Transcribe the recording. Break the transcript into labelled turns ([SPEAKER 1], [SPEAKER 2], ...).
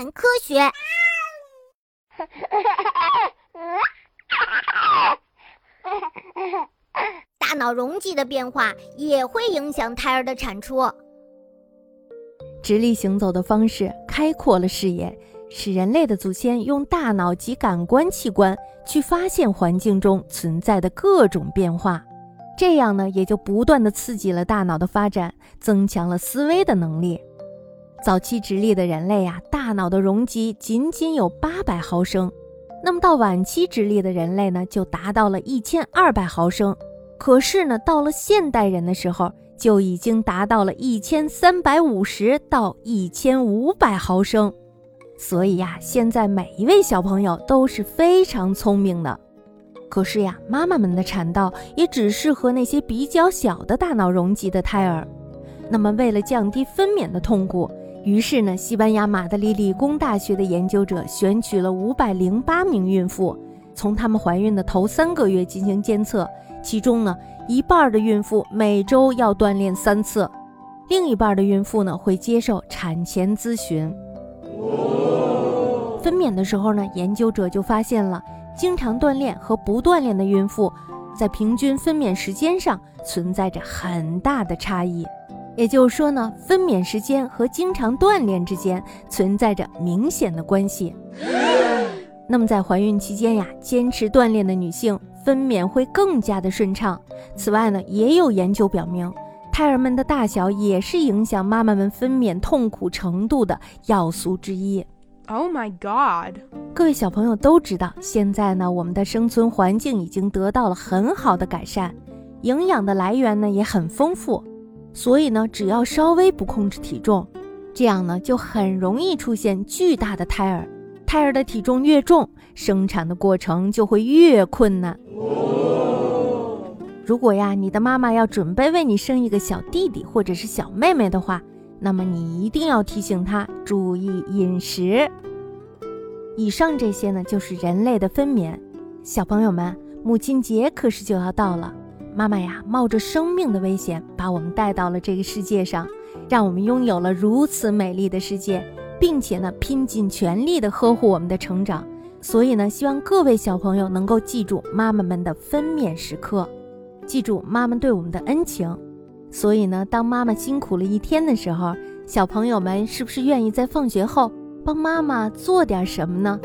[SPEAKER 1] 谈科学。大脑容积的变化也会影响胎儿的产出。
[SPEAKER 2] 直立行走的方式开阔了视野，使人类的祖先用大脑及感官器官去发现环境中存在的各种变化，这样呢，也就不断的刺激了大脑的发展，增强了思维的能力。早期直立的人类呀，大脑的容积仅仅有八百毫升，那么到晚期直立的人类呢，就达到了一千二百毫升。可是呢，到了现代人的时候，就已经达到了一千三百五十到一千五百毫升。所以呀，现在每一位小朋友都是非常聪明的。可是呀，妈妈们的产道也只适合那些比较小的大脑容积的胎儿。那么，为了降低分娩的痛苦，于是呢，西班牙马德里理工大学的研究者选取了五百零八名孕妇，从她们怀孕的头三个月进行监测。其中呢，一半的孕妇每周要锻炼三次，另一半的孕妇呢会接受产前咨询。分娩的时候呢，研究者就发现了，经常锻炼和不锻炼的孕妇，在平均分娩时间上存在着很大的差异。也就是说呢，分娩时间和经常锻炼之间存在着明显的关系。那么在怀孕期间呀，坚持锻炼的女性分娩会更加的顺畅。此外呢，也有研究表明，胎儿们的大小也是影响妈妈们分娩痛苦程度的要素之一。
[SPEAKER 3] Oh my god！
[SPEAKER 2] 各位小朋友都知道，现在呢，我们的生存环境已经得到了很好的改善，营养的来源呢也很丰富。所以呢，只要稍微不控制体重，这样呢就很容易出现巨大的胎儿。胎儿的体重越重，生产的过程就会越困难。如果呀，你的妈妈要准备为你生一个小弟弟或者是小妹妹的话，那么你一定要提醒她注意饮食。以上这些呢，就是人类的分娩。小朋友们，母亲节可是就要到了。妈妈呀，冒着生命的危险把我们带到了这个世界上，让我们拥有了如此美丽的世界，并且呢，拼尽全力的呵护我们的成长。所以呢，希望各位小朋友能够记住妈妈们的分娩时刻，记住妈妈对我们的恩情。所以呢，当妈妈辛苦了一天的时候，小朋友们是不是愿意在放学后帮妈妈做点什么呢？